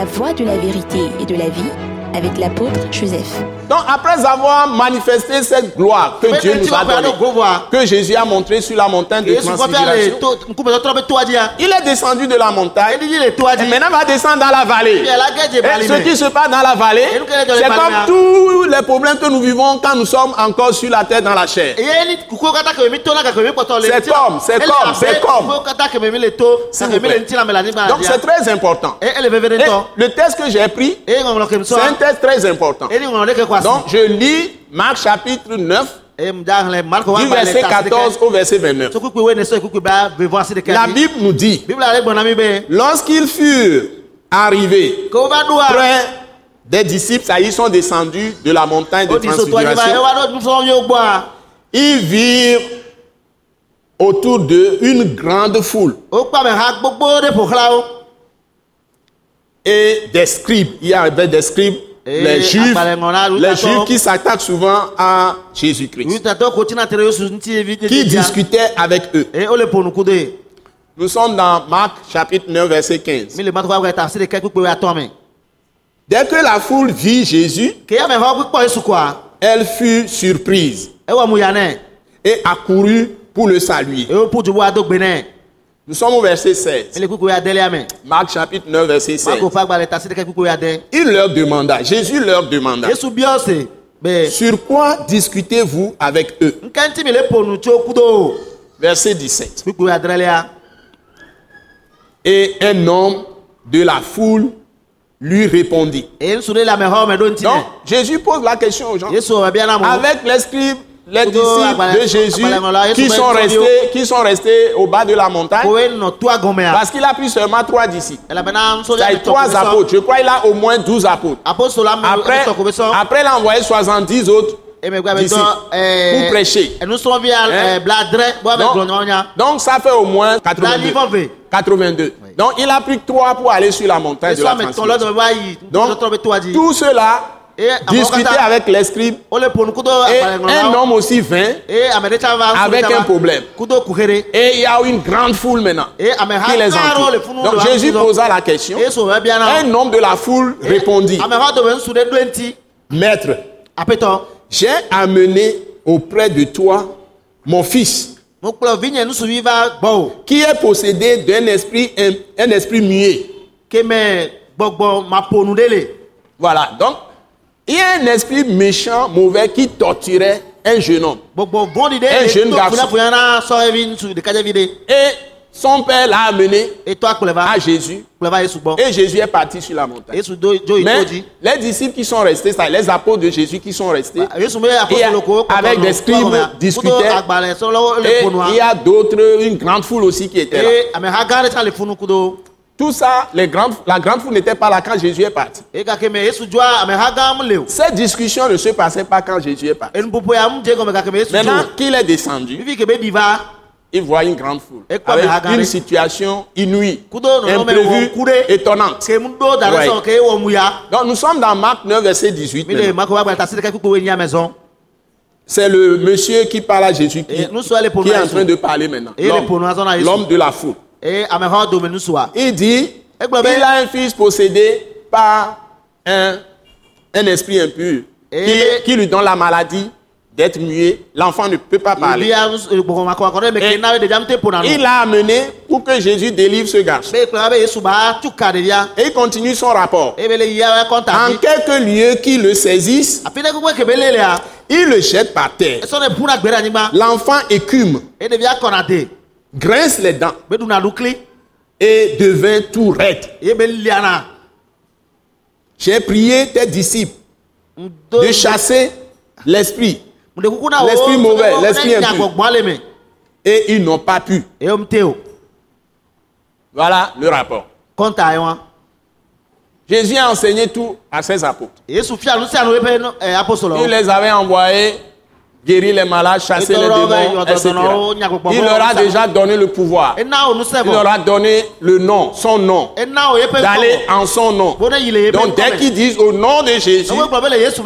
La voie de la vérité et de la vie avec l'apôtre Joseph. Donc après avoir manifesté cette gloire que Dieu nous a donnée, que Jésus a montré sur la montagne de transfiguration, il est descendu de la montagne. Et maintenant va descendre dans la vallée. Et ce qui se passe dans la vallée, c'est comme tous les problèmes que nous vivons quand nous sommes encore sur la terre dans la chair. C'est comme, c'est comme, c'est comme. Donc c'est très important. Et le texte que j'ai pris, c'est un très important. Donc je lis Marc chapitre 9. Du verset 14 au verset 29. La Bible nous dit, lorsqu'ils furent arrivés près des disciples, ça, ils sont descendus de la montagne de transfiguration. Ils virent autour d'eux une grande foule et des scribes. Il y avait des scribes les juifs, les juifs qui s'attaquent souvent à Jésus-Christ, qui discutaient avec eux. Nous sommes dans Marc chapitre 9, verset 15. Dès que la foule vit Jésus, elle fut surprise et accourut pour le saluer. Nous sommes au verset 16. Marc chapitre 9, verset 16. Il leur demanda, Jésus leur demanda, sur quoi discutez-vous avec eux? Verset 17. Et un homme de la foule lui répondit. Donc, Jésus pose la question aux gens. Avec les scribes les disciples de Jésus qui sont, restés, qui sont restés au bas de la montagne. Parce qu'il a pris seulement trois disciples. Il a trois apôtres. Je crois qu'il a au moins douze apôtres. Après, après il a envoyé 70 autres disciples pour prêcher. Hein? Donc, donc, ça fait au moins 82. 82. Donc il a pris trois pour aller sur la montagne de la Donc tout cela discuter avec les scribes. Et un homme aussi vint avec un problème. Et il y a une grande foule maintenant qui les entoure. Donc Jésus posa la question. Un homme de la foule répondit. Maître, j'ai amené auprès de toi mon fils qui est possédé d'un esprit, un, un esprit muet. Voilà, donc il y a un esprit méchant, mauvais qui torturait un jeune homme. Un jeune garçon. Et son père l'a amené à Jésus. Et Jésus est parti sur la montagne. Mais les disciples qui sont restés, les apôtres de Jésus qui sont restés, avec des scribes discutaient. Et il y a d'autres, une grande foule aussi qui était là. Tout ça, les grandes, la grande foule n'était pas là quand Jésus est parti. Cette discussion ne se passait pas quand Jésus est parti. Maintenant qu'il est descendu, il voit une grande foule avec une situation inouïe, imprévue, étonnante. Donc nous sommes dans Marc 9, verset 18. C'est le monsieur qui parle à Jésus qui, qui est en train de parler maintenant. L'homme de la foule. Il dit, il a un fils possédé par un, un esprit impur qui, qui lui donne la maladie d'être muet. L'enfant ne peut pas parler. Et il l'a amené pour que Jésus délivre ce garçon. Et il continue son rapport. En quelques lieux qui le saisissent, il le jette par terre. L'enfant écume grince les dents et devint tout raide. J'ai prié tes disciples de chasser l'esprit, l'esprit mauvais, l'esprit impur. Et ils n'ont pas pu. Voilà le rapport. Jésus a enseigné tout à ses apôtres. Il les avait envoyés guérir les malades, chasser les démons, etc. Il leur a déjà donné le pouvoir. Il leur a donné le nom, son nom, d'aller en son nom. Donc dès qu'ils disent au nom de Jésus,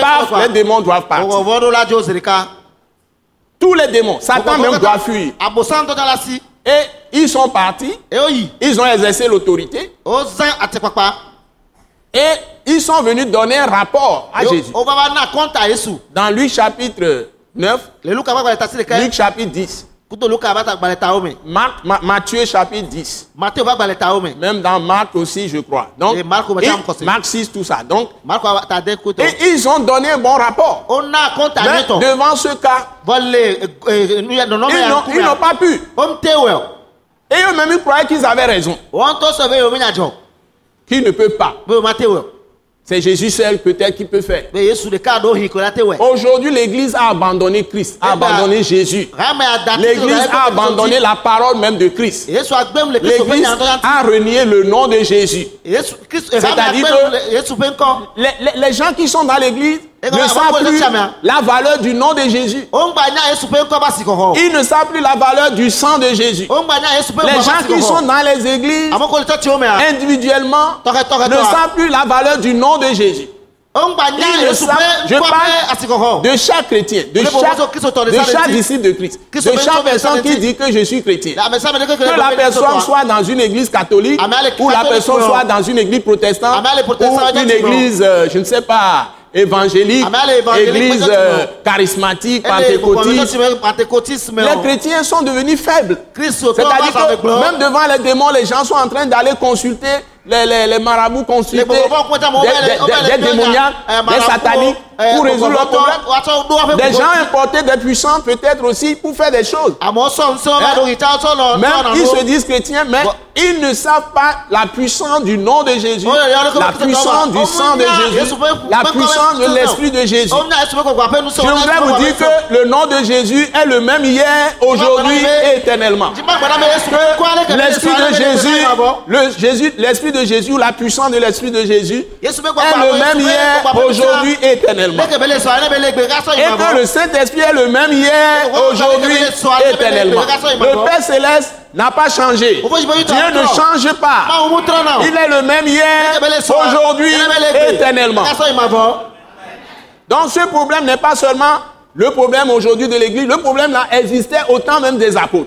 paf, les démons doivent partir. Tous les démons, Satan même doit fuir. Et ils sont partis, ils ont exercé l'autorité. Et ils sont venus donner un rapport à Jésus. Dans Luc chapitre 9, Luc chapitre 10. Marc, Matthieu chapitre 10. Même dans Marc aussi, je crois. Donc, et Marc, 6, tout ça. Donc, et ils ont donné un bon rapport. Mais devant ce cas, ils n'ont pas pu. Et eux-mêmes, ils croyaient qu'ils avaient raison. Qui ne peut pas. C'est Jésus seul peut-être qui peut faire. Aujourd'hui, l'Église a abandonné Christ, a abandonné Jésus. L'Église a abandonné la parole même de Christ. L'Église a renié le nom de Jésus. C'est-à-dire que les, les, les gens qui sont dans l'Église ne savent plus la valeur du nom de Jésus. Ils ne savent plus la valeur du sang de Jésus. Les gens qui sont dans les églises individuellement ne savent plus la valeur du nom de Jésus. je parle de chaque chrétien, de chaque, disciple de Christ, de chaque personne qui dit que je suis chrétien. Que la personne soit dans une église catholique, ou la personne soit dans une église protestante, ou une église, euh, je ne sais pas, évangélique, église euh, charismatique, pentecôtiste. Les chrétiens sont devenus faibles. C'est-à-dire que même devant les démons, les gens sont en train d'aller consulter les, les, les marabouts consultés, des, des, des démoniaques, des sataniques, pour résoudre leurs problèmes. Des gens importés, des puissants, peut-être aussi, pour faire des choses. Hein? Même ils se disent chrétiens, mais ils ne savent pas la puissance du nom de Jésus, la puissance du sang de Jésus, la puissance de l'Esprit de Jésus. Je voudrais vous dire que le nom de Jésus est le même hier, aujourd'hui et éternellement. L'Esprit de Jésus, le Jésus, l'Esprit de Jésus, la puissance de l'Esprit de Jésus est le même hier, aujourd'hui éternellement. Et que le Saint-Esprit est le même hier, aujourd'hui éternellement. Le Père Céleste n'a pas changé. Dieu ne change pas. Il est le même hier, aujourd'hui éternellement. Donc ce problème n'est pas seulement le problème aujourd'hui de l'église, le problème là existait au temps même des apôtres.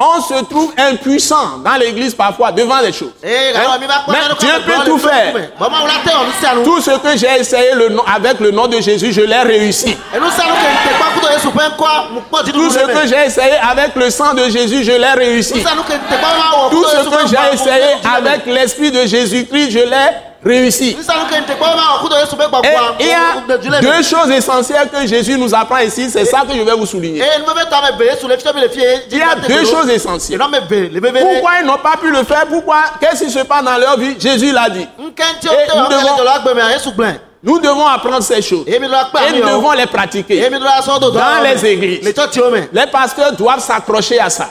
On se trouve impuissant dans l'église parfois devant les choses. Hein? Mais Dieu peut tout faire. Tout ce que j'ai essayé le nom, avec le nom de Jésus, je l'ai réussi. Tout ce que j'ai essayé avec le sang de Jésus, je l'ai réussi. Tout ce que j'ai essayé avec l'esprit de Jésus-Christ, je l'ai réussi. il y a deux choses essentielles que Jésus nous apprend ici, c'est ça que je vais vous souligner. Il y a deux choses essentielles. Pourquoi ils n'ont pas pu le faire? Pourquoi? Qu'est-ce qui se passe dans leur vie? Jésus l'a dit. Nous devons apprendre ces choses. Et nous devons les pratiquer. Dans les églises. Les pasteurs doivent s'accrocher à ça.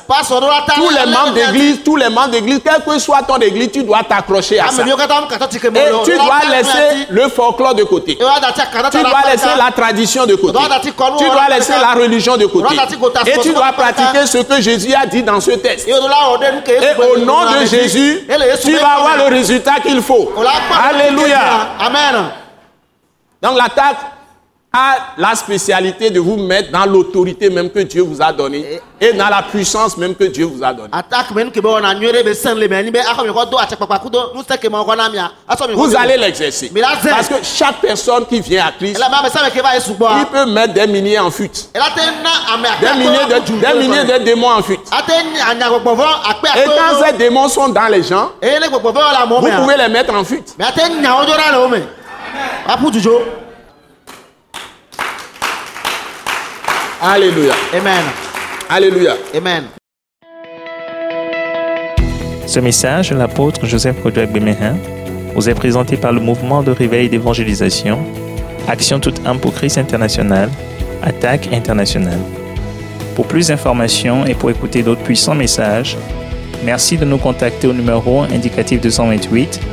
Tous les membres d'église, tous les membres d'église, quel que soit ton église, tu dois t'accrocher à ça. Et tu dois laisser le folklore de côté. Tu dois laisser la tradition de côté. Tu dois laisser la religion de côté. Et tu dois pratiquer ce que Jésus a dit dans ce texte. Et au nom de Jésus, tu vas avoir le résultat qu'il faut. Alléluia. Amen. Donc l'attaque a la spécialité de vous mettre dans l'autorité même que Dieu vous a donnée et dans la puissance même que Dieu vous a donnée. Vous allez l'exercer. Parce que chaque personne qui vient à Christ, il peut mettre des milliers en fuite. Des milliers de, des milliers de démons en fuite. Et quand ces démons sont dans les gens, vous pouvez les mettre en fuite. Alléluia. Amen. Alléluia. Amen. Ce message de l'apôtre Joseph Kodouak Bemehin vous est présenté par le mouvement de réveil d'évangélisation, Action toute âme pour Christ international, Attaque internationale. Pour plus d'informations et pour écouter d'autres puissants messages, merci de nous contacter au numéro indicatif 228